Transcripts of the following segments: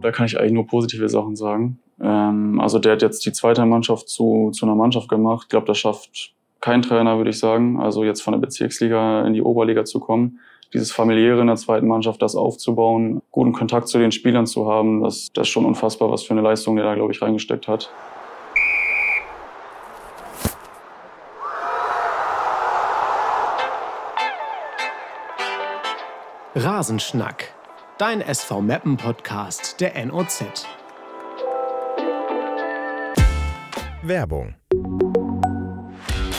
Da kann ich eigentlich nur positive Sachen sagen. Ähm, also der hat jetzt die zweite Mannschaft zu, zu einer Mannschaft gemacht. Ich glaube, das schafft kein Trainer, würde ich sagen. Also jetzt von der Bezirksliga in die Oberliga zu kommen, dieses familiäre in der zweiten Mannschaft, das aufzubauen, guten Kontakt zu den Spielern zu haben, das, das ist schon unfassbar, was für eine Leistung der da, glaube ich, reingesteckt hat. Rasenschnack, dein SV Meppen Podcast der NOZ. Werbung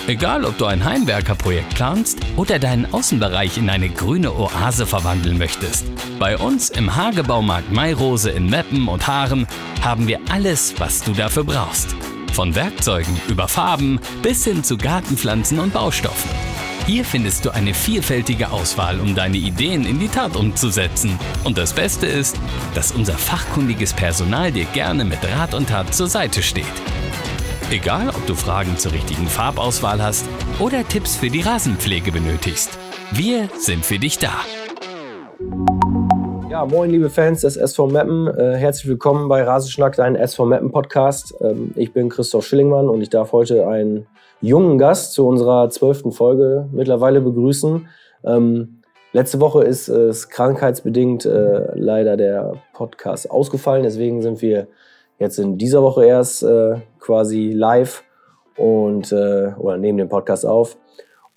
Egal, ob du ein Heimwerkerprojekt planst oder deinen Außenbereich in eine grüne Oase verwandeln möchtest. Bei uns im Hagebaumarkt Mairose in Meppen und Haaren haben wir alles, was du dafür brauchst. Von Werkzeugen über Farben bis hin zu Gartenpflanzen und Baustoffen. Hier findest du eine vielfältige Auswahl, um deine Ideen in die Tat umzusetzen. Und das Beste ist, dass unser fachkundiges Personal dir gerne mit Rat und Tat zur Seite steht. Egal, ob du Fragen zur richtigen Farbauswahl hast oder Tipps für die Rasenpflege benötigst. Wir sind für dich da. Ja, moin liebe Fans des SV Meppen. Äh, herzlich willkommen bei Rasenschnack, dein SV Meppen Podcast. Ähm, ich bin Christoph Schillingmann und ich darf heute einen jungen Gast zu unserer zwölften Folge mittlerweile begrüßen. Ähm, letzte Woche ist es krankheitsbedingt äh, leider der Podcast ausgefallen, deswegen sind wir jetzt in dieser Woche erst äh, quasi live und äh, oder nehmen den Podcast auf.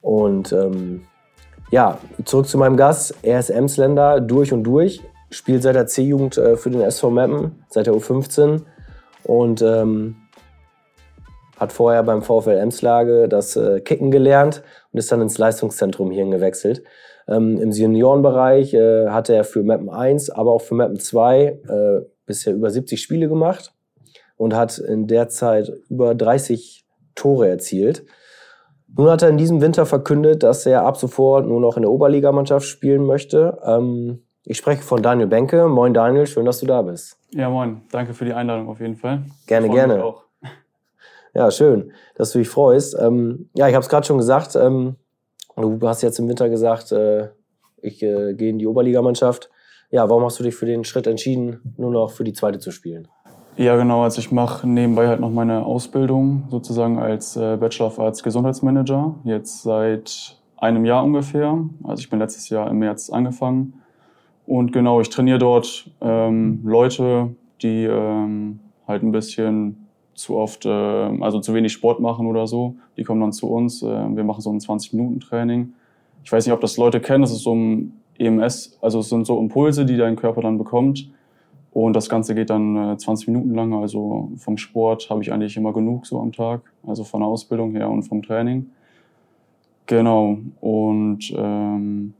Und ähm, ja, zurück zu meinem Gast. Er ist Emsländer durch und durch, spielt seit der C-Jugend äh, für den SV Meppen, seit der U15 und ähm, hat vorher beim VfL Emslage das äh, Kicken gelernt und ist dann ins Leistungszentrum hierhin gewechselt. Ähm, Im Seniorenbereich äh, hat er für Mappen 1, aber auch für Mappen 2 äh, bisher über 70 Spiele gemacht und hat in der Zeit über 30 Tore erzielt. Nun hat er in diesem Winter verkündet, dass er ab sofort nur noch in der Oberligamannschaft spielen möchte. Ähm, ich spreche von Daniel Benke. Moin Daniel, schön, dass du da bist. Ja, moin. Danke für die Einladung auf jeden Fall. Gerne, gerne. Auch. Ja, schön, dass du dich freust. Ähm, ja, ich habe es gerade schon gesagt. Ähm, du hast jetzt im Winter gesagt, äh, ich äh, gehe in die Oberligamannschaft. Ja, warum hast du dich für den Schritt entschieden, nur noch für die zweite zu spielen? Ja, genau. Also ich mache nebenbei halt noch meine Ausbildung sozusagen als äh, Bachelor of Arts Gesundheitsmanager. Jetzt seit einem Jahr ungefähr. Also ich bin letztes Jahr im März angefangen. Und genau, ich trainiere dort ähm, Leute, die ähm, halt ein bisschen zu oft, äh, also zu wenig Sport machen oder so. Die kommen dann zu uns. Äh, wir machen so ein 20-Minuten-Training. Ich weiß nicht, ob das Leute kennen. Das ist so ein EMS, also es sind so Impulse, die dein Körper dann bekommt. Und das Ganze geht dann 20 äh, Minuten lang. Also vom Sport habe ich eigentlich immer genug so am Tag. Also von der Ausbildung her und vom Training. Genau. Und ähm,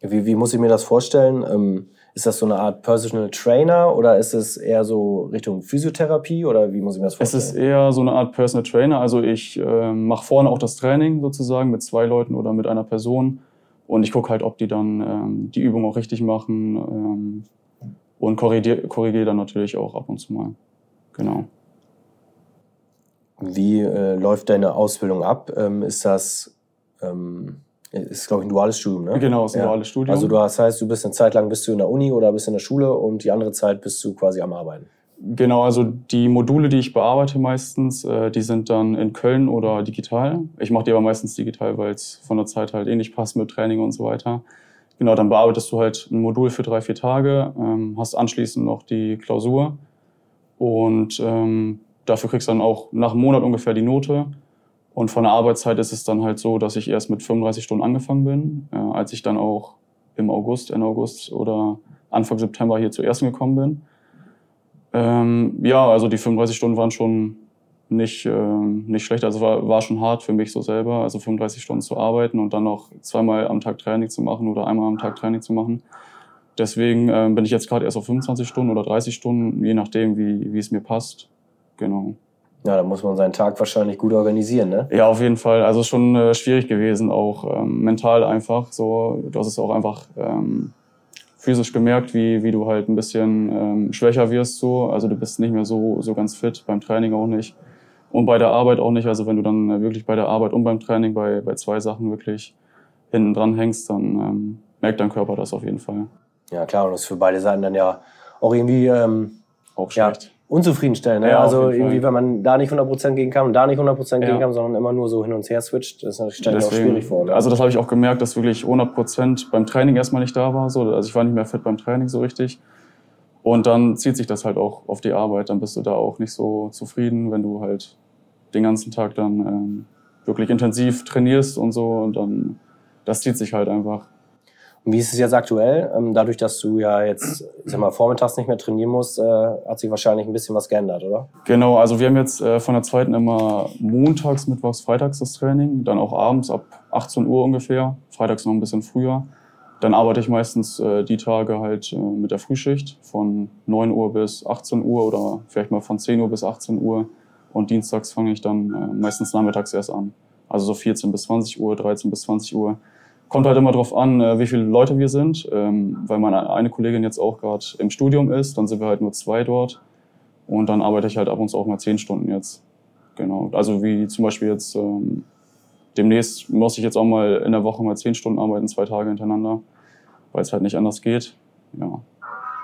wie, wie muss ich mir das vorstellen? Ähm, ist das so eine Art Personal Trainer oder ist es eher so Richtung Physiotherapie oder wie muss ich mir das vorstellen? Es ist eher so eine Art Personal Trainer. Also ich äh, mache vorne auch das Training sozusagen mit zwei Leuten oder mit einer Person. Und ich gucke halt, ob die dann ähm, die Übung auch richtig machen. Ähm, und korrigiere korrigier dann natürlich auch ab und zu mal. Genau. Wie äh, läuft deine Ausbildung ab? Ähm, ist das, ähm, ist glaube ich ein duales Studium, ne? Genau, ist ein ja. duales Studium. Also du, das heißt, du bist eine Zeit lang bist du in der Uni oder bist in der Schule und die andere Zeit bist du quasi am Arbeiten. Genau, also die Module, die ich bearbeite meistens, äh, die sind dann in Köln oder digital. Ich mache die aber meistens digital, weil es von der Zeit halt eh nicht passt mit Training und so weiter. Genau, dann bearbeitest du halt ein Modul für drei, vier Tage, ähm, hast anschließend noch die Klausur und ähm, dafür kriegst du dann auch nach einem Monat ungefähr die Note. Und von der Arbeitszeit ist es dann halt so, dass ich erst mit 35 Stunden angefangen bin, äh, als ich dann auch im August, Ende August oder Anfang September hier zuerst gekommen bin. Ähm, ja, also die 35 Stunden waren schon nicht, äh, nicht schlecht. Also war, war schon hart für mich so selber, also 35 Stunden zu arbeiten und dann noch zweimal am Tag Training zu machen oder einmal am Tag Training zu machen. Deswegen äh, bin ich jetzt gerade erst auf 25 Stunden oder 30 Stunden, je nachdem, wie, wie es mir passt. Genau. Ja, da muss man seinen Tag wahrscheinlich gut organisieren, ne? Ja, auf jeden Fall. Also schon äh, schwierig gewesen, auch ähm, mental einfach. So, du hast es auch einfach ähm, physisch gemerkt, wie, wie du halt ein bisschen ähm, schwächer wirst. So. Also du bist nicht mehr so, so ganz fit, beim Training auch nicht. Und bei der Arbeit auch nicht. Also wenn du dann äh, wirklich bei der Arbeit und beim Training bei, bei zwei Sachen wirklich hinten dran hängst, dann ähm, merkt dein Körper das auf jeden Fall. Ja klar, und das ist für beide Seiten dann ja auch irgendwie ähm, Auch ja, schlecht. Unzufriedenstellend. Ne? Ja, also irgendwie, wenn man da nicht 100% gehen kann und da nicht 100% gehen Ja. kann, sondern immer nur so hin und her switcht, das stelle ich mir auch Deswegen- schwierig vor. Ne? Also das habe ich auch gemerkt, dass wirklich 100% beim Training erstmal nicht da war. So. Also ich war nicht mehr fit beim Training so richtig. Und dann zieht sich das halt auch auf die Arbeit. Dann bist du da auch nicht so zufrieden, wenn du halt den ganzen Tag dann ähm, wirklich intensiv trainierst und so. Und dann, das zieht sich halt einfach. Und wie ist es jetzt aktuell? Ähm, dadurch, dass du ja jetzt, ich sag mal, vormittags nicht mehr trainieren musst, äh, hat sich wahrscheinlich ein bisschen was geändert, oder? Genau, also wir haben jetzt äh, von der zweiten immer montags, mittwochs, freitags das Training, dann auch abends ab 18 Uhr ungefähr, freitags noch ein bisschen früher. Dann arbeite ich meistens äh, die Tage halt äh, mit der Frühschicht von 9 Uhr bis 18 Uhr oder vielleicht mal von 10 Uhr bis 18 Uhr. Und dienstags fange ich dann äh, meistens nachmittags erst an. Also so 14 bis 20 Uhr, 13 bis 20 Uhr. Kommt halt immer drauf an, äh, wie viele Leute wir sind. Ähm, weil meine eine Kollegin jetzt auch gerade im Studium ist, dann sind wir halt nur zwei dort. Und dann arbeite ich halt ab und zu auch mal zehn Stunden jetzt. Genau. Also wie zum Beispiel jetzt ähm, demnächst muss ich jetzt auch mal in der Woche mal zehn Stunden arbeiten, zwei Tage hintereinander, weil es halt nicht anders geht. Ja,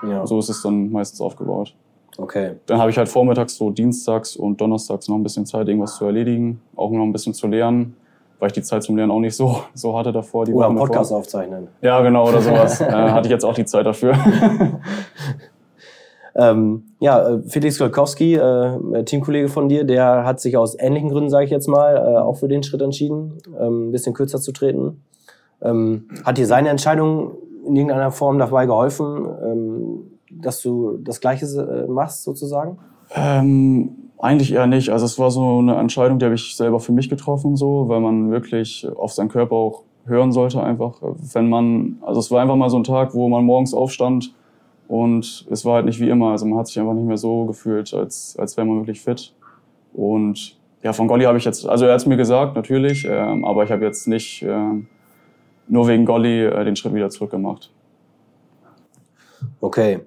Ja. so ist es dann meistens aufgebaut. Okay. Dann habe ich halt vormittags so dienstags und donnerstags noch ein bisschen Zeit, irgendwas zu erledigen, auch noch ein bisschen zu lernen, weil ich die Zeit zum Lernen auch nicht so, so hatte davor. Die Oder einen. Podcast aufzeichnen. Ja, genau, oder sowas. äh, hatte ich jetzt auch die Zeit dafür. Ähm, ja, äh, Felix Golkowski, äh, Teamkollege von dir, der hat sich aus ähnlichen Gründen, sage ich jetzt mal, äh, auch für den Schritt entschieden, ähm, ein bisschen kürzer zu treten. Ähm, hat dir seine Entscheidung in irgendeiner Form dabei geholfen, ähm, dass du das Gleiche äh, machst, sozusagen? Ähm, eigentlich eher nicht. Also es war so eine Entscheidung, die habe ich selber für mich getroffen, so, weil man wirklich auf seinen Körper auch hören sollte einfach. Wenn man, also es war einfach mal so ein Tag, wo man morgens aufstand und es war halt nicht wie immer. Also man hat sich einfach nicht mehr so gefühlt, als, als wäre man wirklich fit. Und ja, von Golli habe ich jetzt, also er hat es mir gesagt, natürlich, ähm, aber ich habe jetzt nicht ähm, nur wegen Golli äh, den Schritt wieder zurückgemacht. Okay.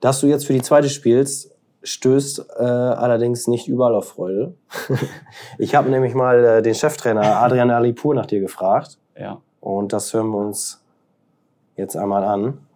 Dass du jetzt für die zweite spielst, stößt äh, allerdings nicht überall auf Freude. ich habe nämlich mal äh, den Cheftrainer Adrian Alipur nach dir gefragt. Ja. Und das hören wir uns jetzt einmal an.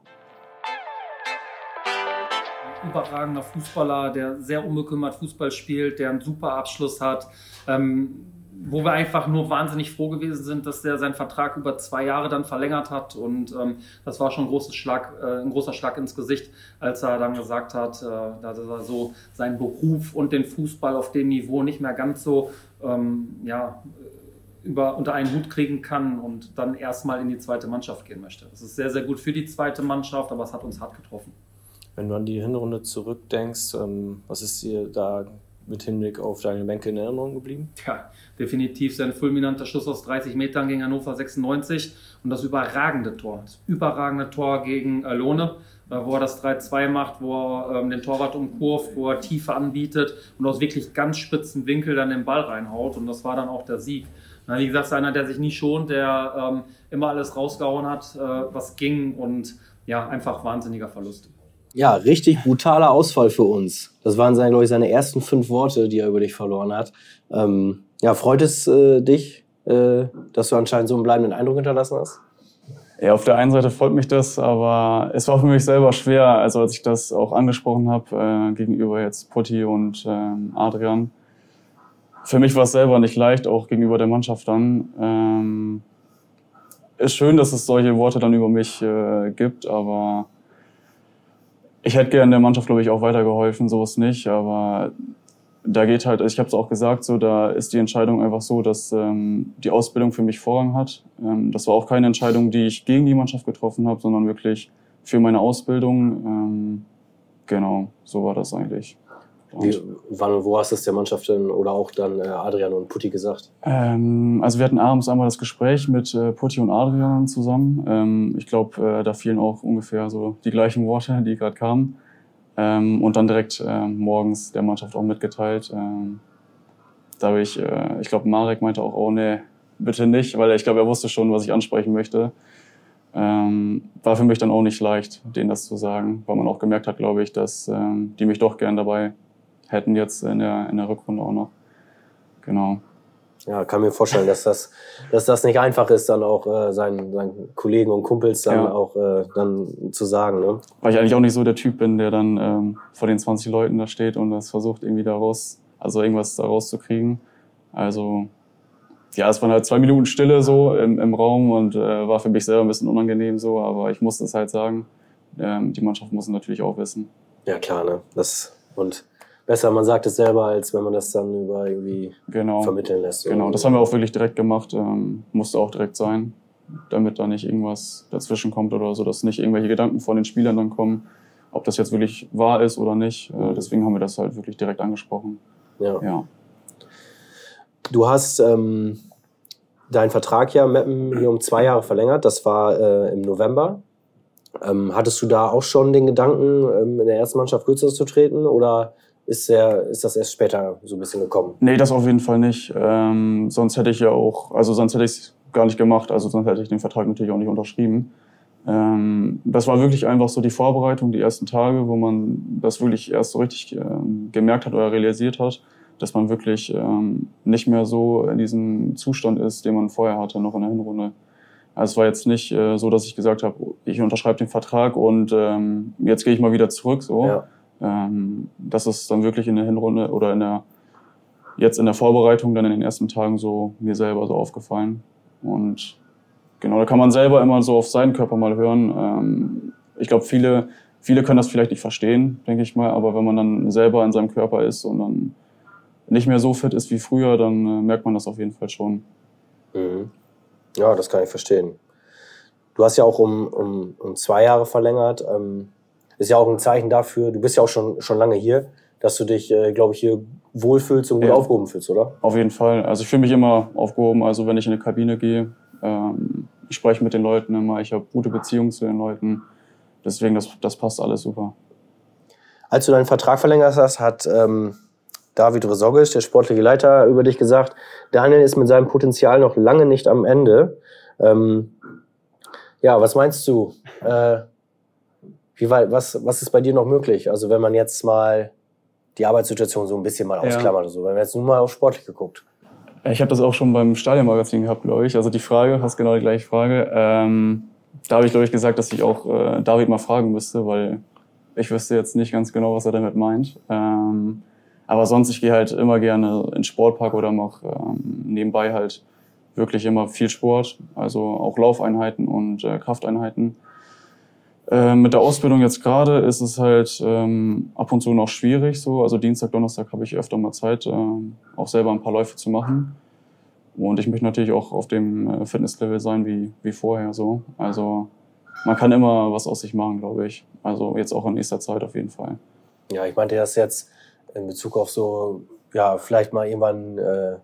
überragender Fußballer, der sehr unbekümmert Fußball spielt, der einen super Abschluss hat, ähm, wo wir einfach nur wahnsinnig froh gewesen sind, dass der seinen Vertrag über zwei Jahre dann verlängert hat und ähm, das war schon ein, Schlag, äh, ein großer Schlag ins Gesicht, als er dann gesagt hat, äh, dass er so seinen Beruf und den Fußball auf dem Niveau nicht mehr ganz so ähm, ja, über, unter einen Hut kriegen kann und dann erstmal in die zweite Mannschaft gehen möchte. Das ist sehr, sehr gut für die zweite Mannschaft, aber es hat uns hart getroffen. Wenn du an die Hinrunde zurückdenkst, ähm, was ist dir da mit Hinblick auf deine Bänke in Erinnerung geblieben? Ja, definitiv sein fulminanter Schuss aus 30 Metern gegen Hannover 96 und das überragende Tor. Das überragende Tor gegen äh, Lohne, äh, wo er das 3-2 macht, wo er ähm, den Torwart umkurvt, wo er Tiefe anbietet und aus wirklich ganz spitzen Winkel dann den Ball reinhaut und das war dann auch der Sieg. Na, wie gesagt, einer, der sich nie schont, der ähm, immer alles rausgehauen hat, äh, was ging und ja, einfach wahnsinniger Verlust. Ja, richtig brutaler Ausfall für uns. Das waren, seine, glaube ich, seine ersten fünf Worte, die er über dich verloren hat. Ähm, ja, freut es äh, dich, äh, dass du anscheinend so einen bleibenden Eindruck hinterlassen hast? Ja, auf der einen Seite freut mich das, aber es war für mich selber schwer, also als ich das auch angesprochen habe äh, gegenüber jetzt Putti und ähm, Adrian. Für mich war es selber nicht leicht, auch gegenüber der Mannschaft dann. Ähm, ist schön, dass es solche Worte dann über mich äh, gibt, aber ich hätte gerne der Mannschaft, glaube ich, auch weitergeholfen, so ist nicht, aber da geht halt, ich habe es auch gesagt, so da ist die Entscheidung einfach so, dass ähm, die Ausbildung für mich Vorrang hat. Ähm, das war auch keine Entscheidung, die ich gegen die Mannschaft getroffen habe, sondern wirklich für meine Ausbildung. Ähm, genau, so war das eigentlich. Und, Wie, wann und wo hast du es der Mannschaft denn oder auch dann äh, Adrian und Putti gesagt? ähm, also wir hatten abends einmal das Gespräch mit äh, Putti und Adrian zusammen. Ähm, ich glaube, äh, da fielen auch ungefähr so die gleichen Worte, die gerade kamen. Ähm, und dann direkt ähm, morgens der Mannschaft auch mitgeteilt. Ähm, da habe ich, äh, ich glaube, Marek meinte auch, oh nee, bitte nicht, weil ich glaube, er wusste schon, was ich ansprechen möchte. Ähm, war für mich dann auch nicht leicht, denen das zu sagen, weil man auch gemerkt hat, glaube ich, dass ähm, die mich doch gern dabei hätten jetzt in der, in der Rückrunde auch noch. Genau. Ja, kann mir vorstellen, dass das, dass das nicht einfach ist, dann auch äh, seinen, seinen Kollegen und Kumpels dann Ja. auch äh, dann zu sagen. Ne? Weil ich eigentlich auch nicht so der Typ bin, der dann ähm, vor den 20 Leuten da steht und das versucht irgendwie da raus, also irgendwas da rauszukriegen. Also ja, es waren halt zwei Minuten Stille so im, im Raum und äh, war für mich selber ein bisschen unangenehm so, aber ich musste es halt sagen. Ähm, die Mannschaft muss es natürlich auch wissen. Ja, klar, ne? Das, und besser, man sagt es selber, als wenn man das dann über irgendwie Genau. vermitteln lässt. Genau, das haben wir auch wirklich direkt gemacht. Ähm, musste auch direkt sein, damit da nicht irgendwas dazwischen kommt oder so, dass nicht irgendwelche Gedanken von den Spielern dann kommen, ob das jetzt wirklich wahr ist oder nicht. Äh, deswegen haben wir das halt wirklich direkt angesprochen. Ja. Ja. Du hast ähm, deinen Vertrag ja Meppen hier um zwei Jahre verlängert. Das war äh, im November. Ähm, hattest du da auch schon den Gedanken, ähm, in der ersten Mannschaft kürzer zu treten oder ist, der, ist das erst später so ein bisschen gekommen? Nee, das auf jeden Fall nicht. Ähm, sonst hätte ich ja auch, also sonst hätte ich es gar nicht gemacht, also sonst hätte ich den Vertrag natürlich auch nicht unterschrieben. Ähm, das war wirklich einfach so die Vorbereitung, die ersten Tage, wo man das wirklich erst so richtig ähm, gemerkt hat oder realisiert hat, dass man wirklich ähm, nicht mehr so in diesem Zustand ist, den man vorher hatte, noch in der Hinrunde. Also es war jetzt nicht äh, so, dass ich gesagt habe, ich unterschreibe den Vertrag und ähm, jetzt gehe ich mal wieder zurück. So. Ja. Ähm, das ist dann wirklich in der Hinrunde oder in der jetzt in der Vorbereitung dann in den ersten Tagen so mir selber so aufgefallen. Und genau, da kann man selber immer so auf seinen Körper mal hören. Ähm, ich glaube, viele, viele können das vielleicht nicht verstehen, denke ich mal, aber wenn man dann selber in seinem Körper ist und dann nicht mehr so fit ist wie früher, dann äh, merkt man das auf jeden Fall schon. Mhm. Ja, das kann ich verstehen. Du hast ja auch um, um, um zwei Jahre verlängert. Ähm, ist ja auch ein Zeichen dafür, du bist ja auch schon, schon lange hier, dass du dich, äh, glaube ich, hier wohlfühlst und gut Ja. aufgehoben fühlst, oder? Auf jeden Fall. Also ich fühle mich immer aufgehoben. Also wenn ich in eine Kabine gehe, ähm, ich spreche mit den Leuten immer, ich habe gute Beziehungen zu den Leuten. Deswegen, das, das passt alles super. Als du deinen Vertrag verlängert hast, hat ähm, David Resogic, der sportliche Leiter, über dich gesagt, Daniel ist mit seinem Potenzial noch lange nicht am Ende. Ähm, ja, was meinst du? Äh, wie weit, was, was ist bei dir noch möglich? Also wenn man jetzt mal die Arbeitssituation so ein bisschen mal Ja. ausklammert, oder so, wenn man jetzt nur mal auf sportlich geguckt. Ich habe das auch schon beim Stadionmagazin gehabt, glaube ich. Also die Frage, fast genau die gleiche Frage. Ähm, da habe ich, glaube ich, gesagt, dass ich auch äh, David mal fragen müsste, weil ich wüsste jetzt nicht ganz genau, was er damit meint. Ähm, aber sonst, ich gehe halt immer gerne in den Sportpark oder mache ähm, nebenbei halt wirklich immer viel Sport, also auch Laufeinheiten und äh, Krafteinheiten. Äh, mit der Ausbildung jetzt gerade ist es halt ähm, ab und zu noch schwierig. So. Also Dienstag, Donnerstag habe ich öfter mal Zeit, ähm, auch selber ein paar Läufe zu machen. Und ich möchte natürlich auch auf dem äh, Fitnesslevel sein wie, wie vorher. So. Also man kann immer was aus sich machen, glaube ich. Also jetzt auch in nächster Zeit auf jeden Fall. Ja, ich meinte das jetzt in Bezug auf so, ja, vielleicht mal irgendwann äh,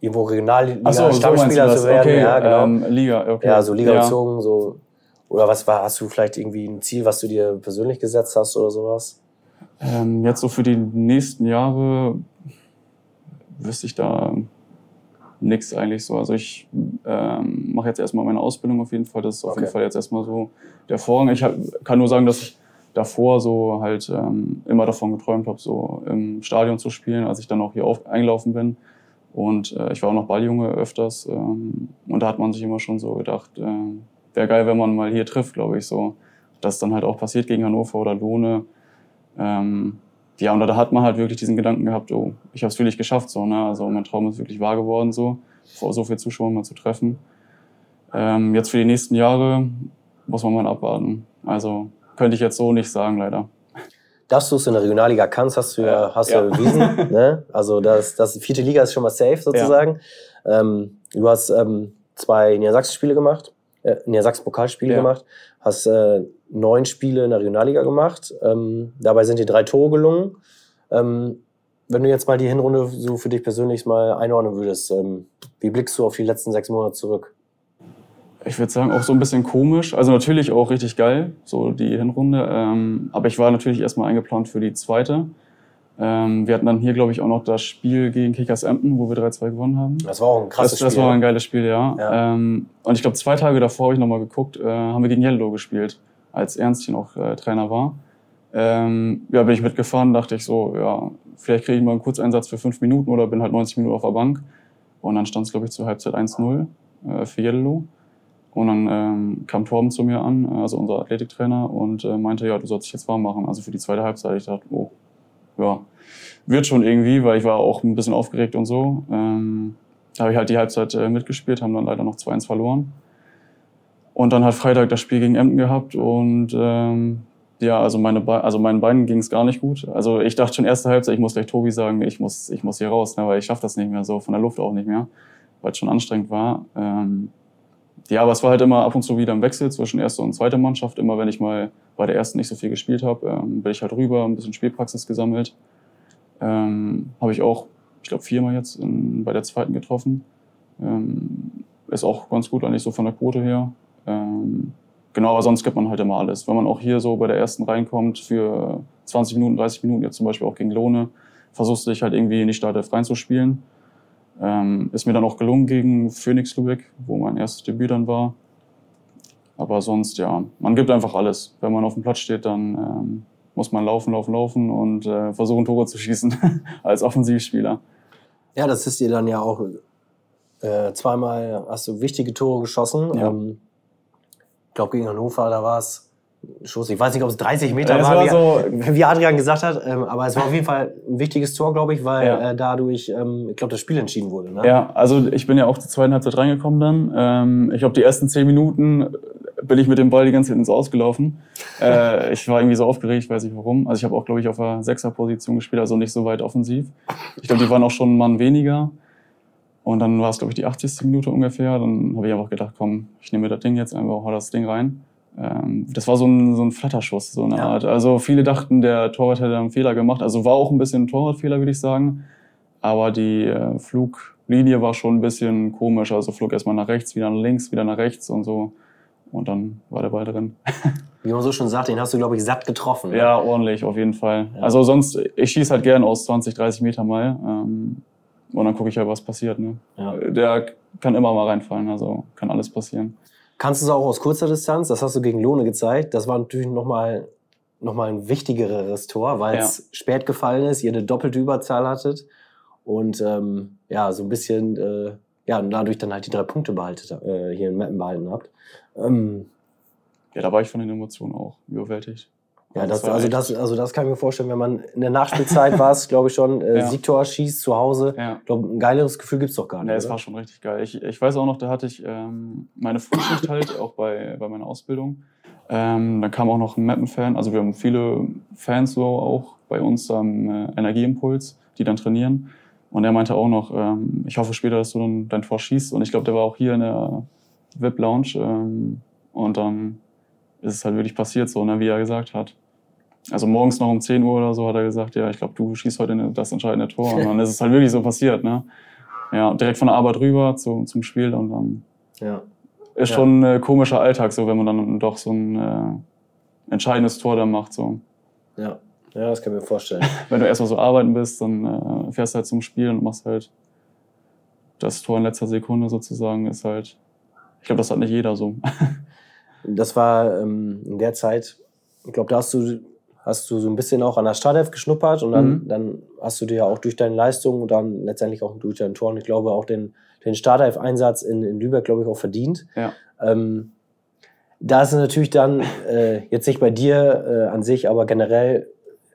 irgendwo Regionalliga Ach so, so zu werden. Okay, ja, genau. ähm, Liga, okay. Ja, so Liga Ja. bezogen, so. Oder was war, hast du vielleicht irgendwie ein Ziel, was du dir persönlich gesetzt hast oder sowas? Ähm, jetzt so für die nächsten Jahre wüsste ich da nichts eigentlich so. Also ich ähm, mache jetzt erstmal meine Ausbildung auf jeden Fall. Das ist auf Okay. jeden Fall jetzt erstmal so der Vorrang. Ich hab, kann nur sagen, dass ich davor so halt ähm, immer davon geträumt habe, so im Stadion zu spielen, als ich dann auch hier auf, eingelaufen bin. Und äh, ich war auch noch Balljunge öfters. Ähm, und da hat man sich immer schon so gedacht, äh, wäre geil, wenn man mal hier trifft, glaube ich so. Das dann halt auch passiert gegen Hannover oder Lohne. Ähm, ja, und da hat man halt wirklich diesen Gedanken gehabt, oh, ich habe es wirklich geschafft, so, ne? Also mein Traum ist wirklich wahr geworden, so, vor so viel Zuschauern mal zu treffen. Ähm, jetzt für die nächsten Jahre muss man mal abwarten. Also könnte ich jetzt so nicht sagen, leider. Dass du es in der Regionalliga kannst, hast du ja, Ja, hast du ja ja. bewiesen. ne? Also das, das vierte Liga ist schon mal safe sozusagen. Ähm, du hast ähm, zwei Niedersachsen-Spiele gemacht, äh, Niedersachsen-Pokalspiele Ja. gemacht, hast äh, neun Spiele in der Regionalliga gemacht. Ähm, dabei sind dir drei Tore gelungen. Ähm, wenn du jetzt mal die Hinrunde so für dich persönlich mal einordnen würdest, ähm, wie blickst du auf die letzten sechs Monate zurück? Ich würde sagen, auch so ein bisschen komisch. Also natürlich auch richtig geil, so die Hinrunde. Ähm, aber ich war natürlich erstmal eingeplant für die zweite. Ähm, wir hatten dann hier, glaube ich, auch noch das Spiel gegen Kickers Emden, wo wir 3-2 gewonnen haben. Das war auch ein krasses das, das Spiel. war ein geiles Spiel, ja. Ja. Ähm, und ich glaube, zwei Tage davor habe ich nochmal geguckt, äh, haben wir gegen Yellow gespielt, als Ernst hier noch äh, Trainer war. Ähm, ja, bin ich mitgefahren, dachte ich so, ja, vielleicht kriege ich mal einen Kurzeinsatz für fünf Minuten oder bin halt 90 Minuten auf der Bank. Und dann stand es, glaube ich, zur Halbzeit 1-0 äh, für Yellow. Und dann ähm, kam Torben zu mir an, also unser Athletiktrainer, und äh, meinte, ja, du sollst dich jetzt warm machen, also für die zweite Halbzeit. Ich dachte, oh, ja, wird schon irgendwie, weil ich war auch ein bisschen aufgeregt und so. Ähm, da habe ich halt die Halbzeit äh, mitgespielt, haben dann leider noch 2-1 verloren. Und dann hat Freitag das Spiel gegen Emden gehabt und ähm, ja, also, meine Be also meinen Beinen ging es gar nicht gut. Also ich dachte schon erste Halbzeit, ich muss gleich Tobi sagen, ich muss, ich muss hier raus, ne, weil ich schaffe das nicht mehr so, von der Luft auch nicht mehr, weil es schon anstrengend war. Ähm, ja, aber es war halt immer ab und zu wieder ein Wechsel zwischen erster und zweiter Mannschaft. Immer wenn ich mal bei der ersten nicht so viel gespielt habe, ähm, bin ich halt rüber, ein bisschen Spielpraxis gesammelt. Ähm, habe ich auch, ich glaube, viermal jetzt in, bei der zweiten getroffen. Ähm, ist auch ganz gut eigentlich so von der Quote her. Ähm, genau, aber sonst gibt man halt immer alles. Wenn man auch hier so bei der ersten reinkommt für 20 Minuten, 30 Minuten, jetzt zum Beispiel auch gegen Lohne, versuchst du dich halt irgendwie in die Startelf reinzuspielen. Ähm, ist mir dann auch gelungen gegen Phoenix Lübeck, wo mein erstes Debüt dann war. Aber sonst, ja, man gibt einfach alles. Wenn man auf dem Platz steht, dann ähm, muss man laufen, laufen, laufen und äh, versuchen, Tore zu schießen als Offensivspieler. Ja, das ist dir dann ja auch äh, zweimal hast du wichtige Tore geschossen. Ja. Ähm, ich glaube, gegen Hannover, da war es Schuss. Ich weiß nicht, ob es 30 Meter Ja, es war, war wie, so- wie Adrian gesagt hat, ähm, aber es war auf jeden Fall ein wichtiges Tor, glaube ich, weil Ja. äh, dadurch, ähm, ich glaube, das Spiel entschieden wurde. Ne? Ja, also ich bin ja auch zur zweiten Halbzeit reingekommen dann. Ähm, ich glaube, die ersten zehn Minuten bin ich mit dem Ball die ganze Zeit ins Ausgelaufen. Äh, ich war irgendwie so aufgeregt, weiß nicht warum. Also ich habe auch, glaube ich, auf der Sechser-Position gespielt, also nicht so weit offensiv. Ich glaube, die waren auch schon einen Mann weniger. Und dann war es, glaube ich, die 80. Minute ungefähr. Dann habe ich einfach gedacht, komm, ich nehme mir das Ding jetzt einfach, hau das Ding rein. Ähm, das war so ein, so ein Flatterschuss, so eine Ja. Art. Also viele dachten, der Torwart hätte einen Fehler gemacht. Also war auch ein bisschen ein Torwartfehler, würde ich sagen. Aber die äh, Fluglinie war schon ein bisschen komisch. Also flog erstmal nach rechts, wieder nach links, wieder nach rechts und so. Und dann war der Ball drin. Wie man so schon sagt, den hast du, glaube ich, satt getroffen. ne? Ja, ordentlich, auf jeden Fall. Ja. Also sonst, ich schieße halt gern aus 20, 30 Meter mal. Ähm, und dann gucke ich halt, was passiert. Ne? Ja. Der kann immer mal reinfallen, also kann alles passieren. Kannst du es auch aus kurzer Distanz? Das hast du gegen Lohne gezeigt. Das war natürlich nochmal noch mal ein wichtigeres Tor, weil es spät gefallen ist, ihr eine doppelte Überzahl hattet und ähm, ja, so ein bisschen, äh, ja, und dadurch dann halt die drei Punkte behaltet, äh, hier in Mappen behalten habt. Ähm, Ja, da war ich von den Emotionen auch überwältigt. Ja, das, also, das, also das kann ich mir vorstellen, wenn man in der Nachspielzeit war es, glaube ich schon, äh, Ja. Siegtor schießt zu Hause. Ja. Ich glaube, ein geileres Gefühl gibt's doch gar nicht. Nee, es war schon richtig geil. Ich, ich weiß auch noch, da hatte ich ähm, meine Frühschicht halt, auch bei, bei meiner Ausbildung. Ähm, dann kam auch noch ein Mappen-Fan. Also wir haben viele Fans so auch bei uns am äh, Energieimpuls, die dann trainieren. Und er meinte auch noch, ähm, ich hoffe später, dass du dann dein Tor schießt. Und ich glaube, der war auch hier in der VIP-Lounge. Ähm, und dann ist es halt wirklich passiert, so, ne, wie er gesagt hat. Also morgens noch um 10 Uhr oder so hat er gesagt, ja, ich glaube, du schießt heute das entscheidende Tor. Und dann ist es halt wirklich so passiert, ne? Ja, direkt von der Arbeit rüber zu, zum Spiel und dann Ja. ist Ja. schon ein äh, komischer Alltag, so wenn man dann doch so ein äh, entscheidendes Tor dann macht. So. Ja. ja, das kann ich mir vorstellen. Wenn du erstmal so arbeiten bist, dann äh, fährst du halt zum Spiel und machst halt das Tor in letzter Sekunde sozusagen, ist halt, ich glaube, das hat nicht jeder so. Das war ähm, in der Zeit, ich glaube, da hast du, hast du so ein bisschen auch an der Startelf geschnuppert und dann, Mhm. dann hast du dir ja auch durch deine Leistung und dann letztendlich auch durch dein Tor und ich glaube auch den, den Startelf-Einsatz in, in Lübeck, glaube ich, auch verdient. Ja. Ähm, da ist es natürlich dann, äh, jetzt nicht bei dir äh, an sich, aber generell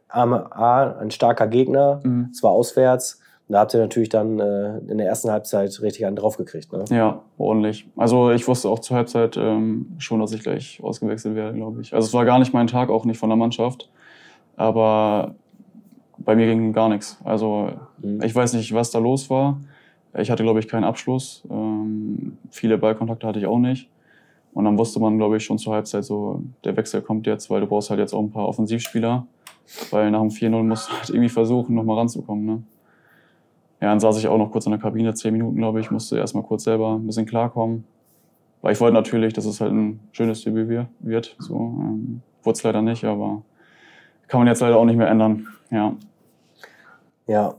A, A, ein starker Gegner, Mhm. zwar auswärts, und da habt ihr natürlich dann äh, in der ersten Halbzeit richtig einen draufgekriegt. Ne? Ja, ordentlich. Also ich wusste auch zur Halbzeit ähm, schon, dass ich gleich ausgewechselt werde, glaube ich. Also es war gar nicht mein Tag, auch nicht von der Mannschaft. Aber bei mir ging gar nichts. Also Mhm. ich weiß nicht, was da los war. Ich hatte, glaube ich, keinen Abschluss. Ähm, viele Ballkontakte hatte ich auch nicht. Und dann wusste man, glaube ich, schon zur Halbzeit so, der Wechsel kommt jetzt, weil du brauchst halt jetzt auch ein paar Offensivspieler. Weil nach dem 4-0 musst du halt irgendwie versuchen, nochmal ranzukommen. Ne? Ja, dann saß ich auch noch kurz in der Kabine, zehn Minuten, glaube ich, musste erstmal kurz selber ein bisschen klarkommen. Weil ich wollte natürlich, dass es halt ein schönes Debüt wir- wird. So, ähm, Wurde es leider nicht, aber kann man jetzt leider auch nicht mehr ändern. Ja, Ja,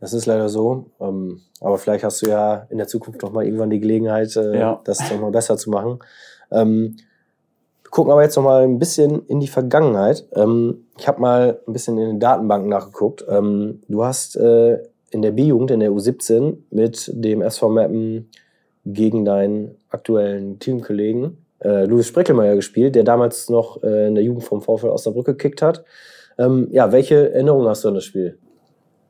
das ist leider so. Ähm, aber vielleicht hast du ja in der Zukunft noch mal irgendwann die Gelegenheit, äh, Ja. das noch mal besser zu machen. Ähm, wir gucken aber jetzt noch mal ein bisschen in die Vergangenheit. Ähm, ich habe mal ein bisschen in den Datenbanken nachgeguckt. Ähm, du hast äh, in der B-Jugend, in der U17, mit dem SV Meppen gegen deinen aktuellen Teamkollegen äh, Louis Spreckelmeier gespielt, der damals noch äh, in der Jugend vom VfL Osnabrück gekickt hat. Ähm, ja, welche Erinnerungen hast du an das Spiel?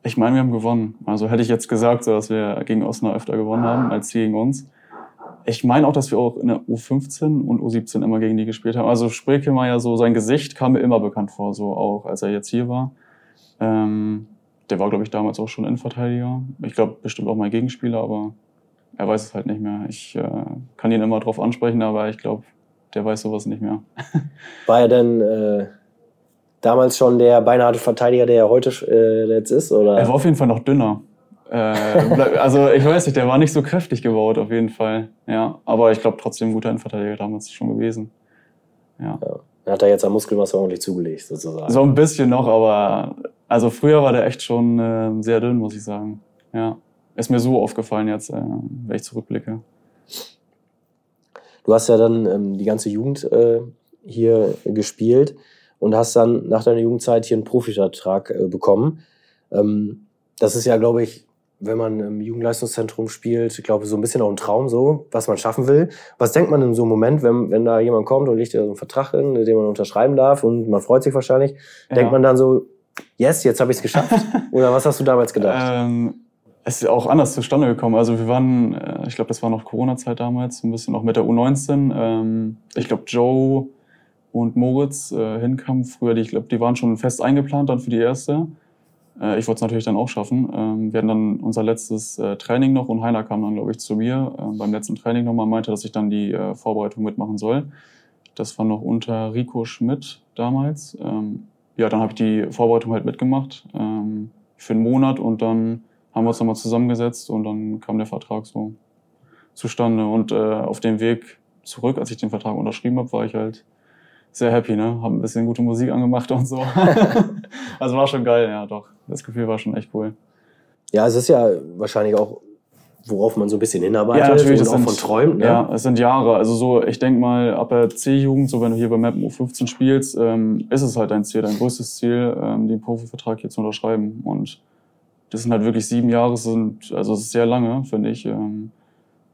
Ich meine, wir haben gewonnen. Also hätte ich jetzt gesagt, so, dass wir gegen Osnabrück öfter gewonnen haben als sie gegen uns. Ich meine auch, dass wir auch in der U15 und U17 immer gegen die gespielt haben. Also Spreckelmeier, so sein Gesicht kam mir immer bekannt vor, so auch als er jetzt hier war. Ähm, der war, glaube ich, damals auch schon Innenverteidiger. Ich glaube, bestimmt auch mein Gegenspieler, aber er weiß es halt nicht mehr. Ich äh, kann ihn immer drauf ansprechen, aber ich glaube, der weiß sowas nicht mehr. War er denn äh, damals schon der beinahe Verteidiger, der er heute äh, jetzt ist? Oder? Er war auf jeden Fall noch dünner. Äh, also ich weiß nicht, der war nicht so kräftig gebaut auf jeden Fall. Ja, aber ich glaube trotzdem ein guter Innenverteidiger damals schon gewesen. Ja. ja. Dann hat er jetzt an Muskelmasse ordentlich zugelegt, sozusagen. So ein bisschen noch, aber also früher war der echt schon äh, sehr dünn, muss ich sagen. Ja. Ist mir so aufgefallen jetzt, äh, wenn ich zurückblicke. Du hast ja dann ähm, die ganze Jugend äh, hier gespielt und hast dann nach deiner Jugendzeit hier einen Profivertrag äh, bekommen. Ähm, das ist ja, glaube ich, wenn man im Jugendleistungszentrum spielt, ich glaube, so ein bisschen auch ein Traum, so, was man schaffen will. Was denkt man in so einem Moment, wenn, wenn da jemand kommt und legt dir so einen Vertrag hin, den man unterschreiben darf und man freut sich wahrscheinlich? Ja. Denkt man dann so, yes, jetzt habe ich es geschafft? Oder was hast du damals gedacht? Ähm, es ist auch anders zustande gekommen. Also wir waren, äh, ich glaube, das war noch Corona-Zeit damals, ein bisschen noch mit der U19. Ähm, ich glaube, Joe und Moritz äh, hinkamen früher, die, ich glaube, die waren schon fest eingeplant dann für die erste. Äh, ich wollte es natürlich dann auch schaffen. Ähm, wir hatten dann unser letztes äh, Training noch und Heiner kam dann, glaube ich, zu mir äh, beim letzten Training nochmal, meinte, dass ich dann die äh, Vorbereitung mitmachen soll. Das war noch unter Rico Schmidt damals. Ähm, ja, dann habe ich die Vorbereitung halt mitgemacht ähm, für einen Monat und dann haben wir uns nochmal zusammengesetzt und dann kam der Vertrag so zustande. Und äh, auf dem Weg zurück, als ich den Vertrag unterschrieben habe, war ich halt sehr happy, ne? Hab ein bisschen gute Musik angemacht und so. also war schon geil, ja, doch. Das Gefühl war schon echt cool. Ja, es ist ja wahrscheinlich auch, worauf man so ein bisschen hinarbeitet ja, natürlich, und auch sind, von träumt. Ne? Ja, es sind Jahre. Also so, ich denke mal, ab der C-Jugend, so wenn du hier bei Mappen U15 spielst, ähm, ist es halt dein Ziel, dein größtes Ziel, ähm, den Profivertrag hier zu unterschreiben. Und das sind halt wirklich sieben Jahre, sind, also es ist sehr lange, finde ich. Ähm,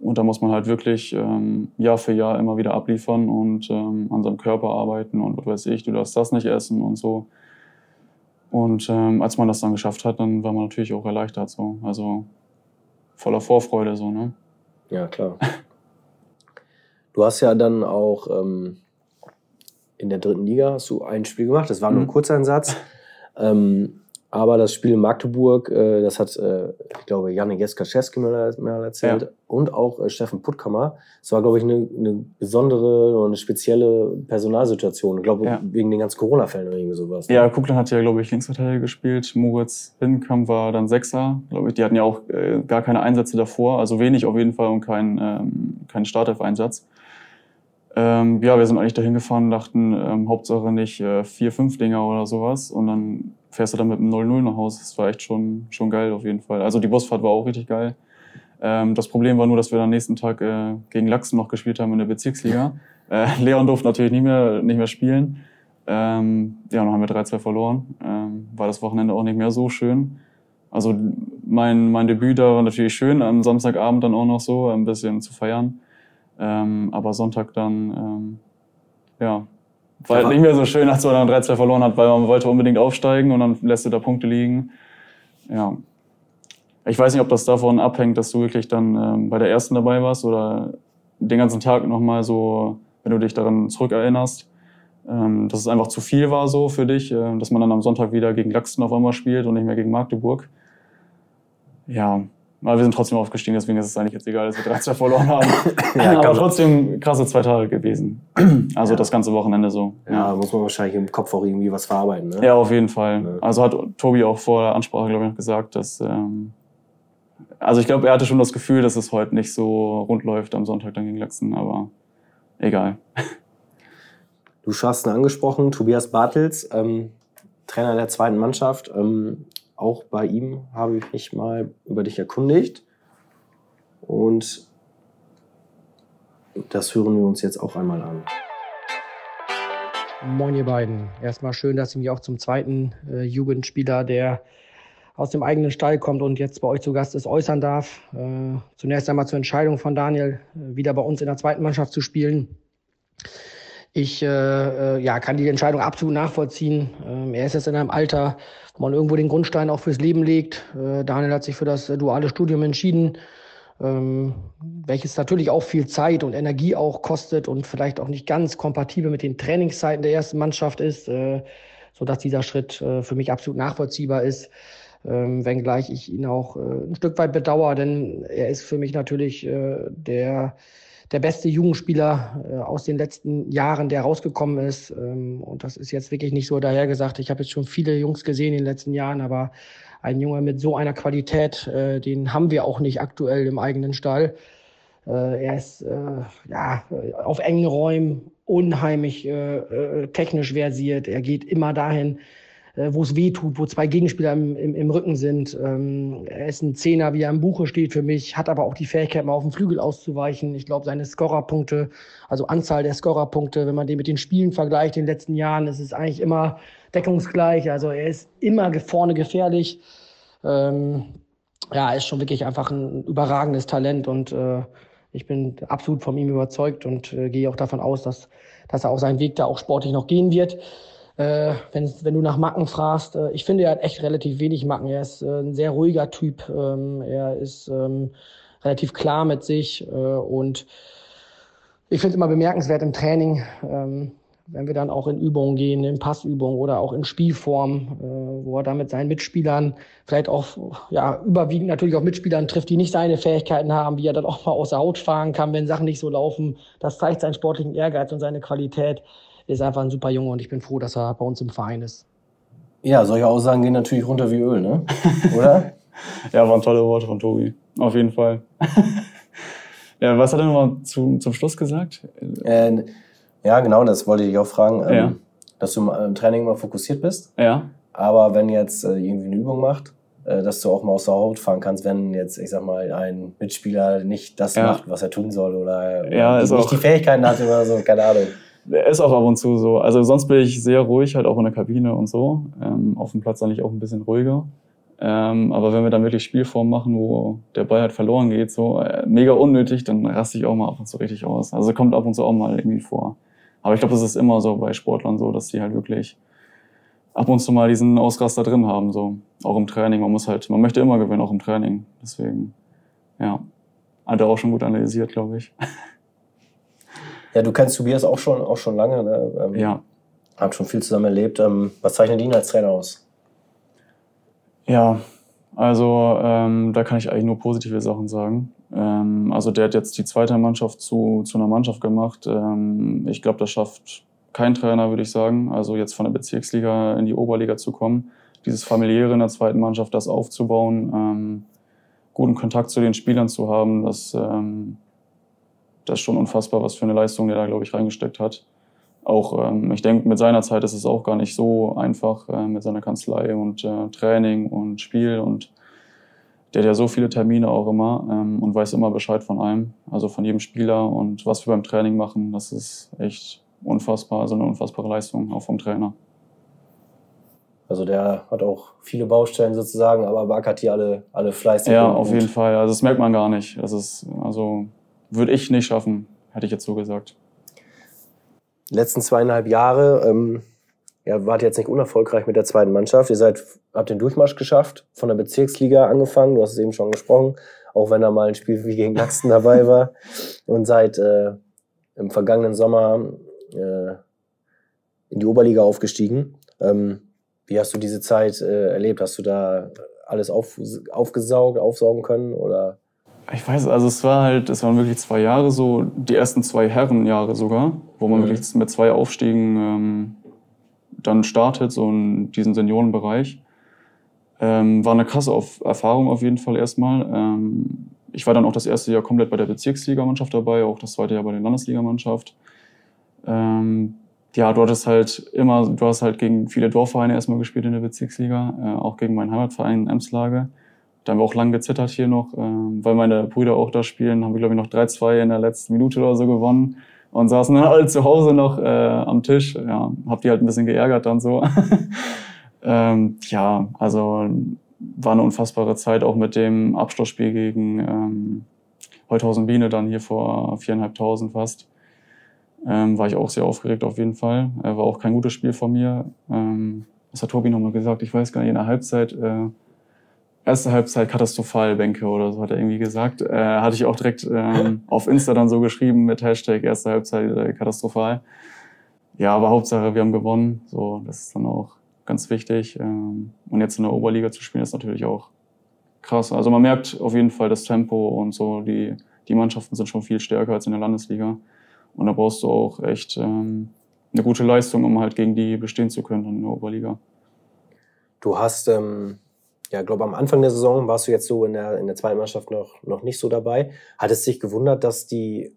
und da muss man halt wirklich ähm, Jahr für Jahr immer wieder abliefern und ähm, an seinem Körper arbeiten und was weiß ich, du darfst das nicht essen und so. Und ähm, als man das dann geschafft hat, dann war man natürlich auch erleichtert so. Also voller Vorfreude so, ne? Ja, klar. Du hast ja dann auch ähm, in der dritten Liga hast du ein Spiel gemacht, das war nur ein mhm. Kurzeinsatz. Ähm, aber das Spiel in Magdeburg, äh, das hat, äh, ich glaube, Janik Jeskaczewski mir mal erzählt ja. und auch äh, Steffen Puttkammer. Es war, glaube ich, eine, eine besondere oder eine spezielle Personalsituation. Ich glaube, ja. wegen den ganzen Corona-Fällen oder irgendwie sowas. Ne? Ja, Kuklan hat ja, glaube ich, Linksverteidiger gespielt. Moritz Hinkamp war dann Sechser. Glaube ich, die hatten ja auch gar keine Einsätze davor. Also wenig auf jeden Fall und kein, ähm, kein Startelf-Einsatz. Ähm, ja, wir sind eigentlich dahin gefahren und dachten, ähm, Hauptsache nicht äh, vier, fünf Dinger oder sowas. Und dann fährst du dann mit einem 0-0 nach Hause. Das war echt schon, schon geil auf jeden Fall. Also die Busfahrt war auch richtig geil. Ähm, das Problem war nur, dass wir dann nächsten Tag äh, gegen Lachsen noch gespielt haben in der Bezirksliga. äh, Leon durfte natürlich nicht mehr, nicht mehr spielen. Ähm, ja, dann haben wir 3-2 verloren. Ähm, war das Wochenende auch nicht mehr so schön. Also mein, mein Debüt da war natürlich schön, am Samstagabend dann auch noch so, ein bisschen zu feiern. Ähm, aber Sonntag dann, ähm, ja, war halt nicht mehr so schön, als man dann 3-2 verloren hat, weil man wollte unbedingt aufsteigen und dann lässt du da Punkte liegen. Ja. Ich weiß nicht, ob das davon abhängt, dass du wirklich dann ähm, bei der ersten dabei warst oder den ganzen Tag nochmal so, wenn du dich daran zurückerinnerst, ähm, dass es einfach zu viel war so für dich, äh, dass man dann am Sonntag wieder gegen Laxton auf einmal spielt und nicht mehr gegen Magdeburg. Ja, aber wir sind trotzdem aufgestiegen, deswegen ist es eigentlich jetzt egal, dass wir 13 verloren haben. ja, aber trotzdem krasse zwei Tage gewesen. Also ja. das ganze Wochenende so. Ja, ja, muss man wahrscheinlich im Kopf auch irgendwie was verarbeiten. Ne? Ja, auf jeden Fall. Also hat Tobi auch vor der Ansprache, glaube ich, gesagt, dass. Ähm, also ich glaube, er hatte schon das Gefühl, dass es heute nicht so rund läuft am Sonntag dann gegen Lexen, aber egal. Du hast ihn angesprochen, Tobias Bartels, ähm, Trainer der zweiten Mannschaft. Ähm, auch bei ihm habe ich mich mal über dich erkundigt. Und das hören wir uns jetzt auch einmal an. Moin ihr beiden. Erstmal schön, dass ihr mich auch zum zweiten äh, Jugendspieler der aus dem eigenen Stall kommt und jetzt bei euch zu Gast ist, äußern darf. Äh, zunächst einmal zur Entscheidung von Daniel, äh, wieder bei uns in der zweiten Mannschaft zu spielen. Ich äh, äh, ja, kann die Entscheidung absolut nachvollziehen. Ähm, er ist jetzt in einem Alter, wo man irgendwo den Grundstein auch fürs Leben legt. Äh, Daniel hat sich für das duale Studium entschieden, ähm, welches natürlich auch viel Zeit und Energie auch kostet und vielleicht auch nicht ganz kompatibel mit den Trainingszeiten der ersten Mannschaft ist, äh, sodass dieser Schritt äh, für mich absolut nachvollziehbar ist ähm, wenngleich ich ihn auch äh, ein Stück weit bedauere, denn er ist für mich natürlich äh, der, der beste Jugendspieler äh, aus den letzten Jahren, der rausgekommen ist. Ähm, und das ist jetzt wirklich nicht so dahergesagt. Ich habe jetzt schon viele Jungs gesehen in den letzten Jahren, aber ein Junge mit so einer Qualität, äh, den haben wir auch nicht aktuell im eigenen Stall. Äh, er ist ja, auf engen Räumen unheimlich technisch versiert. Er geht immer dahin, äh, wo es weh tut, wo zwei Gegenspieler im, im, im Rücken sind. Ähm, er ist ein Zehner, wie er im Buche steht für mich, hat aber auch die Fähigkeit, mal auf den Flügel auszuweichen. Ich glaube, seine Scorerpunkte, also Anzahl der Scorerpunkte, wenn man den mit den Spielen vergleicht in den letzten Jahren, ist es eigentlich immer deckungsgleich. Also er ist immer vorne gefährlich. Ähm, ja, er ist schon wirklich einfach ein überragendes Talent und äh, ich bin absolut von ihm überzeugt und äh, gehe auch davon aus, dass, dass er auch seinen Weg da auch sportlich noch gehen wird. Äh, wenn, wenn du nach Macken fragst, äh, ich finde, er hat echt relativ wenig Macken. Er ist äh, ein sehr ruhiger Typ. Ähm, er ist ähm, relativ klar mit sich äh, und ich finde es immer bemerkenswert im Training, ähm, wenn wir dann auch in Übungen gehen, in Passübungen oder auch in Spielform, äh, wo er dann mit seinen Mitspielern vielleicht auch ja, überwiegend natürlich auch Mitspielern trifft, die nicht seine Fähigkeiten haben, wie er dann auch mal aus der Haut fahren kann, wenn Sachen nicht so laufen. Das zeigt seinen sportlichen Ehrgeiz und seine Qualität ist einfach ein super Junge und ich bin froh, dass er bei uns im Verein ist. Ja, solche Aussagen gehen natürlich runter wie Öl, ne? Oder? ja, waren tolle Worte von Tobi. Auf jeden Fall. ja, was hat er nochmal zu, zum Schluss gesagt? Äh, ja, genau, das wollte ich auch fragen. Ähm, ja. Dass du im Training immer fokussiert bist. Ja. Aber wenn jetzt äh, irgendwie eine Übung macht, äh, dass du auch mal aus der Haut fahren kannst, wenn jetzt, ich sag mal, ein Mitspieler nicht das ja. macht, was er tun soll oder, oder ja, nicht die Fähigkeiten hat oder so, keine Ahnung. Er ist auch ab und zu so. Also sonst bin ich sehr ruhig, halt auch in der Kabine und so. Ähm, auf dem Platz eigentlich auch ein bisschen ruhiger. Ähm, aber wenn wir dann wirklich Spielform machen, wo der Ball halt verloren geht, so äh, mega unnötig, dann raste ich auch mal ab und zu richtig aus. Also kommt ab und zu auch mal irgendwie vor. Aber ich glaube, das ist immer so bei Sportlern so, dass die halt wirklich ab und zu mal diesen Ausraster drin haben, so auch im Training. Man muss halt, man möchte immer gewinnen, auch im Training. Deswegen, ja, hat er auch schon gut analysiert, glaube ich. Ja, du kennst Tobias auch schon, auch schon lange. Ne? Ähm, ja. Habt schon viel zusammen erlebt. Ähm, was zeichnet ihn als Trainer aus? Ja, also ähm, da kann ich eigentlich nur positive Sachen sagen. Ähm, also der hat jetzt die zweite Mannschaft zu, zu einer Mannschaft gemacht. Ähm, ich glaube, das schafft kein Trainer, würde ich sagen. Also jetzt von der Bezirksliga in die Oberliga zu kommen, dieses familiäre in der zweiten Mannschaft, das aufzubauen, ähm, guten Kontakt zu den Spielern zu haben, das das ist schon unfassbar, was für eine Leistung der da, glaube ich, reingesteckt hat. Auch, ähm, ich denke, mit seiner Zeit ist es auch gar nicht so einfach äh, mit seiner Kanzlei und äh, Training und Spiel und der hat ja so viele Termine auch immer ähm, und weiß immer Bescheid von einem, also von jedem Spieler und was wir beim Training machen, das ist echt unfassbar, also eine unfassbare Leistung auch vom Trainer. Also der hat auch viele Baustellen sozusagen, aber die alle, alle fleißig. Ja, auf jeden Fall. Also das merkt man gar nicht. Das ist, also würde ich nicht schaffen, hätte ich jetzt so gesagt. Die letzten zweieinhalb Jahre ähm, ja, wart jetzt nicht unerfolgreich mit der zweiten Mannschaft. Ihr seid, habt den Durchmarsch geschafft, von der Bezirksliga angefangen, du hast es eben schon gesprochen, auch wenn da mal ein Spiel wie gegen Laxen dabei war. Und seid äh, im vergangenen Sommer äh, in die Oberliga aufgestiegen. Ähm, wie hast du diese Zeit äh, erlebt? Hast du da alles auf, aufgesaugt, aufsaugen können? Oder ich weiß, also es war halt, es waren wirklich zwei Jahre so, die ersten zwei Herrenjahre sogar, wo man mhm. wirklich mit zwei Aufstiegen ähm, dann startet, so in diesem Seniorenbereich. Ähm, war eine krasse auf Erfahrung auf jeden Fall erstmal. Ähm, ich war dann auch das erste Jahr komplett bei der Bezirksligamannschaft dabei, auch das zweite Jahr bei der Landesligamannschaft. Ähm, ja, du hattest halt immer, du hast halt gegen viele Dorfvereine erstmal gespielt in der Bezirksliga, äh, auch gegen meinen Heimatverein Emslage. Da haben wir auch lang gezittert hier noch, ähm, weil meine Brüder auch da spielen. Haben wir, glaube ich, noch 3-2 in der letzten Minute oder so gewonnen. Und saßen dann alle zu Hause noch äh, am Tisch. Ja, hab die halt ein bisschen geärgert dann so. ähm, ja, also war eine unfassbare Zeit, auch mit dem Abschlussspiel gegen ähm, Heuthausen Biene, dann hier vor viereinhalbtausend fast. Ähm, war ich auch sehr aufgeregt auf jeden Fall. Äh, war auch kein gutes Spiel von mir. Ähm, was hat Tobi nochmal gesagt? Ich weiß gar nicht, in der Halbzeit, äh, erste Halbzeit katastrophal, Bänke oder so hat er irgendwie gesagt. Äh, hatte ich auch direkt ähm, auf Insta dann so geschrieben mit Hashtag erste Halbzeit äh, katastrophal. Ja, aber Hauptsache, wir haben gewonnen. So, das ist dann auch ganz wichtig. Ähm, und jetzt in der Oberliga zu spielen, ist natürlich auch krass. Also man merkt auf jeden Fall das Tempo und so. Die, die Mannschaften sind schon viel stärker als in der Landesliga. Und da brauchst du auch echt ähm, eine gute Leistung, um halt gegen die bestehen zu können in der Oberliga. Du hast, ähm, ja, glaube am Anfang der Saison warst du jetzt so in der, in der zweiten Mannschaft noch, noch nicht so dabei. Hat es dich gewundert, dass die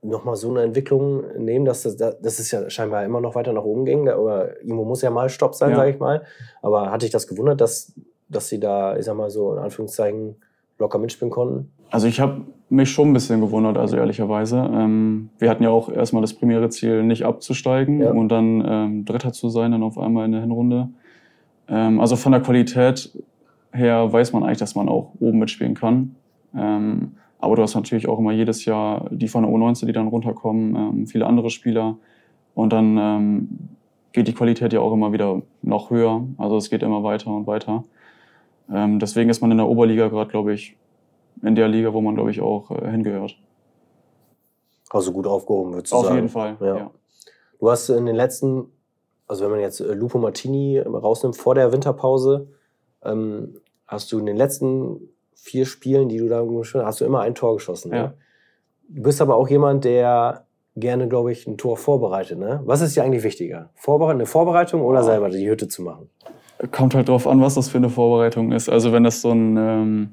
nochmal so eine Entwicklung nehmen, dass das, das ist ja scheinbar immer noch weiter nach oben ging. Oder irgendwo muss ja mal Stopp sein, ja. sage ich mal. Aber hat dich das gewundert, dass, dass sie da, ich sag mal so, in Anführungszeichen locker mitspielen konnten? Also ich habe mich schon ein bisschen gewundert, also ehrlicherweise. Ähm, wir hatten ja auch erstmal das primäre Ziel, nicht abzusteigen ja. und dann ähm, Dritter zu sein, dann auf einmal in der Hinrunde. Ähm, also von der Qualität her weiß man eigentlich, dass man auch oben mitspielen kann. Ähm, aber du hast natürlich auch immer jedes Jahr die von der U19, die dann runterkommen, ähm, viele andere Spieler. Und dann ähm, geht die Qualität ja auch immer wieder noch höher. Also es geht immer weiter und weiter. Ähm, deswegen ist man in der Oberliga gerade, glaube ich, in der Liga, wo man, glaube ich, auch äh, hingehört. Also gut aufgehoben, würdest du Auf sagen? jeden Fall, ja. ja. Du hast in den letzten, also wenn man jetzt äh, Lupo Martini rausnimmt vor der Winterpause, ähm, hast du in den letzten vier Spielen, die du da geschossen hast, hast du immer ein Tor geschossen. Ne? Ja. Ne? Du bist aber auch jemand, der gerne, glaube ich, ein Tor vorbereitet. Ne? Was ist dir eigentlich wichtiger? Vorbere eine Vorbereitung oder selber die Hütte zu machen? Kommt halt drauf an, was das für eine Vorbereitung ist. Also wenn das so ein ähm,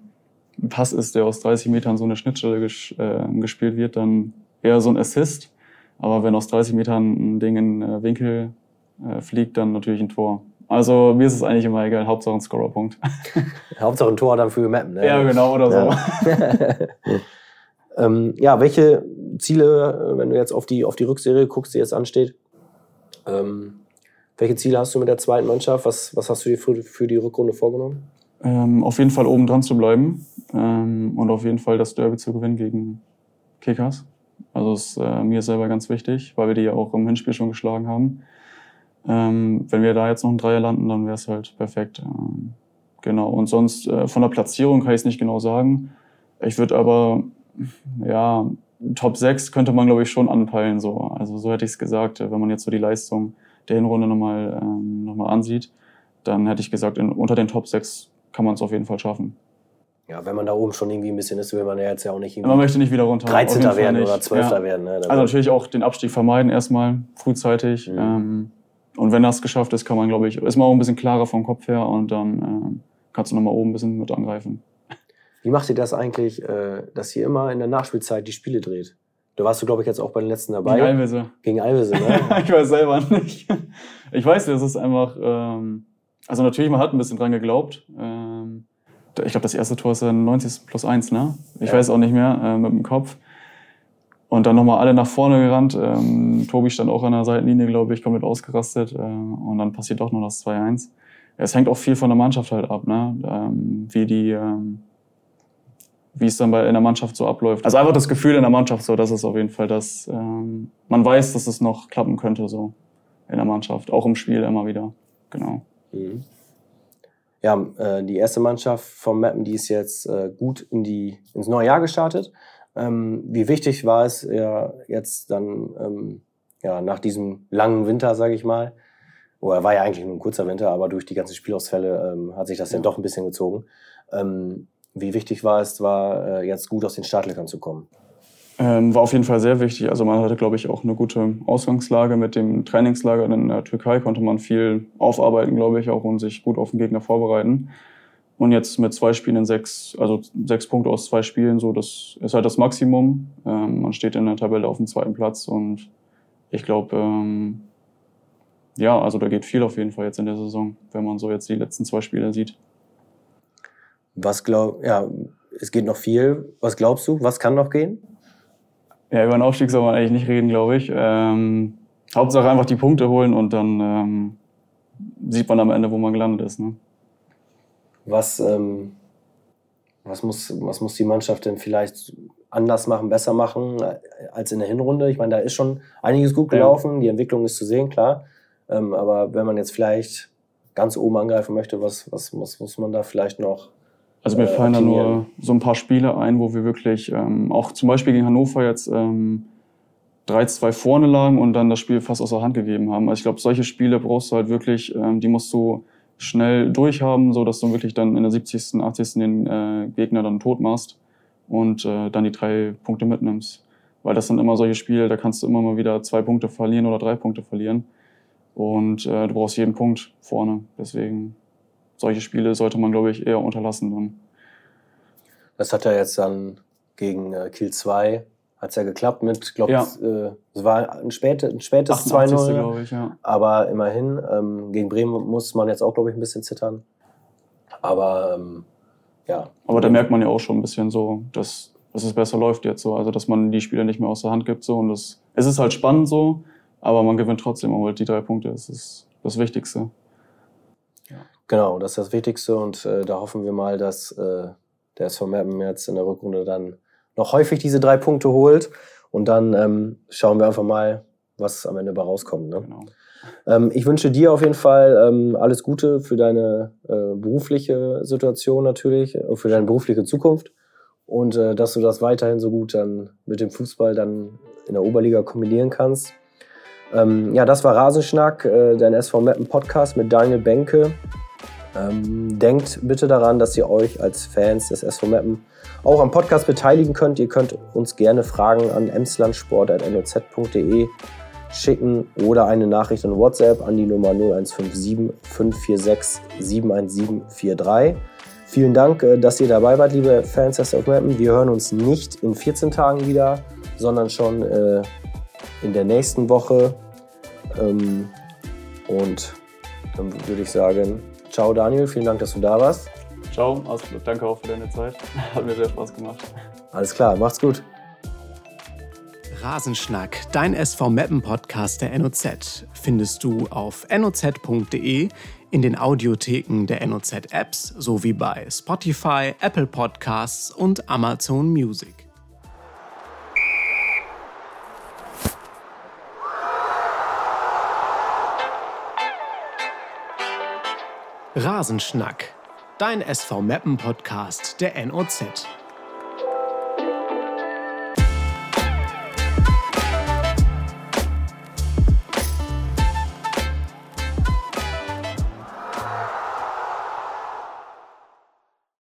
Pass ist, der aus 30 Metern so eine Schnittstelle ges äh, gespielt wird, dann eher so ein Assist. Aber wenn aus 30 Metern ein Ding in äh, Winkel äh, fliegt, dann natürlich ein Tor. Also mir ist es eigentlich immer egal, Hauptsache ein Scorerpunkt. Hauptsache ein Tor dann für Mappen, ne? Ja, genau, oder ja. so. ähm, ja, welche Ziele, wenn du jetzt auf die, auf die Rückserie guckst, die jetzt ansteht, ähm, welche Ziele hast du mit der zweiten Mannschaft? Was, was hast du dir für, für die Rückrunde vorgenommen? Ähm, auf jeden Fall oben dran zu bleiben ähm, und auf jeden Fall das Derby zu gewinnen gegen Kickers. Also ist äh, mir selber ganz wichtig, weil wir die ja auch im Hinspiel schon geschlagen haben. Ähm, wenn wir da jetzt noch ein Dreier landen, dann wäre es halt perfekt. Ähm, genau. Und sonst äh, von der Platzierung kann ich es nicht genau sagen. Ich würde aber, ja, Top 6 könnte man, glaube ich, schon anpeilen. So. Also so hätte ich es gesagt, wenn man jetzt so die Leistung der Hinrunde nochmal ähm, noch ansieht, dann hätte ich gesagt, in, unter den Top 6 kann man es auf jeden Fall schaffen. Ja, wenn man da oben schon irgendwie ein bisschen ist, will man ja jetzt ja auch nicht irgendwie man möchte nicht wieder runter. 13. werden oder 12. Ja. werden. Ne? Also natürlich auch den Abstieg vermeiden erstmal, frühzeitig. Mhm. Ähm, und wenn das geschafft ist, kann man, glaube ich, ist man auch ein bisschen klarer vom Kopf her und dann äh, kannst du nochmal oben ein bisschen mit angreifen. Wie macht ihr das eigentlich, äh, dass ihr immer in der Nachspielzeit die Spiele dreht? Da warst du, glaube ich, jetzt auch bei den letzten dabei. Gegen Alvese. Gegen Alvese, ne? ich weiß selber nicht. Ich weiß, das ist einfach, ähm, also natürlich, man hat ein bisschen dran geglaubt. Ähm, ich glaube, das erste Tor ist dann 90 plus 1, ne? Ich ja. weiß auch nicht mehr, äh, mit dem Kopf. Und dann nochmal alle nach vorne gerannt. Ähm, Tobi stand auch an der Seitenlinie, glaube ich, komplett ausgerastet. Äh, und dann passiert doch nur das 2-1. Es hängt auch viel von der Mannschaft halt ab, ne? Ähm, wie die, ähm, wie es dann bei, in der Mannschaft so abläuft. Also einfach das Gefühl in der Mannschaft so, das ist auf jeden Fall das, ähm, man weiß, dass es noch klappen könnte so in der Mannschaft, auch im Spiel immer wieder. Genau. Mhm. Ja, äh, die erste Mannschaft vom Mappen, die ist jetzt äh, gut in die, ins neue Jahr gestartet. Ähm, wie wichtig war es ja jetzt dann ähm, ja, nach diesem langen Winter, sage ich mal, oder war ja eigentlich nur ein kurzer Winter, aber durch die ganzen Spielausfälle ähm, hat sich das ja. ja doch ein bisschen gezogen. Ähm, wie wichtig war es, war äh, jetzt gut aus den Startlöchern zu kommen? Ähm, war auf jeden Fall sehr wichtig. Also man hatte, glaube ich, auch eine gute Ausgangslage mit dem Trainingslager in der Türkei, konnte man viel aufarbeiten, glaube ich, auch und sich gut auf den Gegner vorbereiten. Und jetzt mit zwei Spielen in sechs, also sechs Punkte aus zwei Spielen, so das ist halt das Maximum. Ähm, man steht in der Tabelle auf dem zweiten Platz und ich glaube, ähm, ja, also da geht viel auf jeden Fall jetzt in der Saison, wenn man so jetzt die letzten zwei Spiele sieht. Was glaub, ja, es geht noch viel. Was glaubst du? Was kann noch gehen? Ja, über den Aufstieg soll man eigentlich nicht reden, glaube ich. Ähm, Hauptsache einfach die Punkte holen und dann ähm, sieht man am Ende, wo man gelandet ist. Ne? Was, ähm, was, muss, was muss die Mannschaft denn vielleicht anders machen, besser machen äh, als in der Hinrunde? Ich meine, da ist schon einiges gut gelaufen, ja. die Entwicklung ist zu sehen, klar. Ähm, aber wenn man jetzt vielleicht ganz oben angreifen möchte, was, was muss, muss man da vielleicht noch? Also mir äh, fallen da nur so ein paar Spiele ein, wo wir wirklich ähm, auch zum Beispiel gegen Hannover jetzt ähm, 3-2 vorne lagen und dann das Spiel fast aus der Hand gegeben haben. Also ich glaube, solche Spiele brauchst du halt wirklich, ähm, die musst du schnell durchhaben, so dass du wirklich dann in der 70., 80. den äh, Gegner dann tot machst und äh, dann die drei Punkte mitnimmst. Weil das sind immer solche Spiele, da kannst du immer mal wieder zwei Punkte verlieren oder drei Punkte verlieren. Und äh, du brauchst jeden Punkt vorne. Deswegen, solche Spiele sollte man, glaube ich, eher unterlassen. Dann. Das hat ja jetzt dann gegen äh, Kiel 2 hat es ja geklappt mit, glaube ja. äh, es war ein, späte, ein spätes 2-0. Ich, ja. Aber immerhin, ähm, gegen Bremen muss man jetzt auch, glaube ich, ein bisschen zittern. Aber ähm, ja. Aber da merkt man ja auch schon ein bisschen so, dass, dass es besser läuft jetzt so. Also dass man die Spieler nicht mehr aus der Hand gibt. So. Und das, es ist halt spannend so, aber man gewinnt trotzdem und holt die drei Punkte. Das ist das Wichtigste. Ja. Genau, das ist das Wichtigste und äh, da hoffen wir mal, dass äh, der SV Meppen jetzt in der Rückrunde dann noch häufig diese drei Punkte holt. Und dann ähm, schauen wir einfach mal, was am Ende bei rauskommt. Ne? Genau. Ähm, ich wünsche dir auf jeden Fall ähm, alles Gute für deine äh, berufliche Situation natürlich, äh, für deine berufliche Zukunft. Und äh, dass du das weiterhin so gut dann mit dem Fußball dann in der Oberliga kombinieren kannst. Ähm, ja, das war Rasenschnack, äh, dein SV Mappen Podcast mit Daniel Benke. Ähm, denkt bitte daran, dass ihr euch als Fans des SV Mappen auch am Podcast beteiligen könnt. Ihr könnt uns gerne Fragen an emslandsport.noz.de schicken oder eine Nachricht an WhatsApp an die Nummer 0157 546 71743. Vielen Dank, äh, dass ihr dabei wart, liebe Fans des SV Mappen. Wir hören uns nicht in 14 Tagen wieder, sondern schon äh, in der nächsten Woche. Ähm, und dann würde ich sagen, ciao Daniel, vielen Dank, dass du da warst. Ciao, Ausflug. Danke auch für deine Zeit. Hat mir sehr Spaß gemacht. Alles klar, macht's gut. Rasenschnack, dein SV Mappen Podcast der NOZ, findest du auf noz.de, in den Audiotheken der NOZ Apps sowie bei Spotify, Apple Podcasts und Amazon Music. Rasenschnack, dein SV Mappen Podcast der NOZ.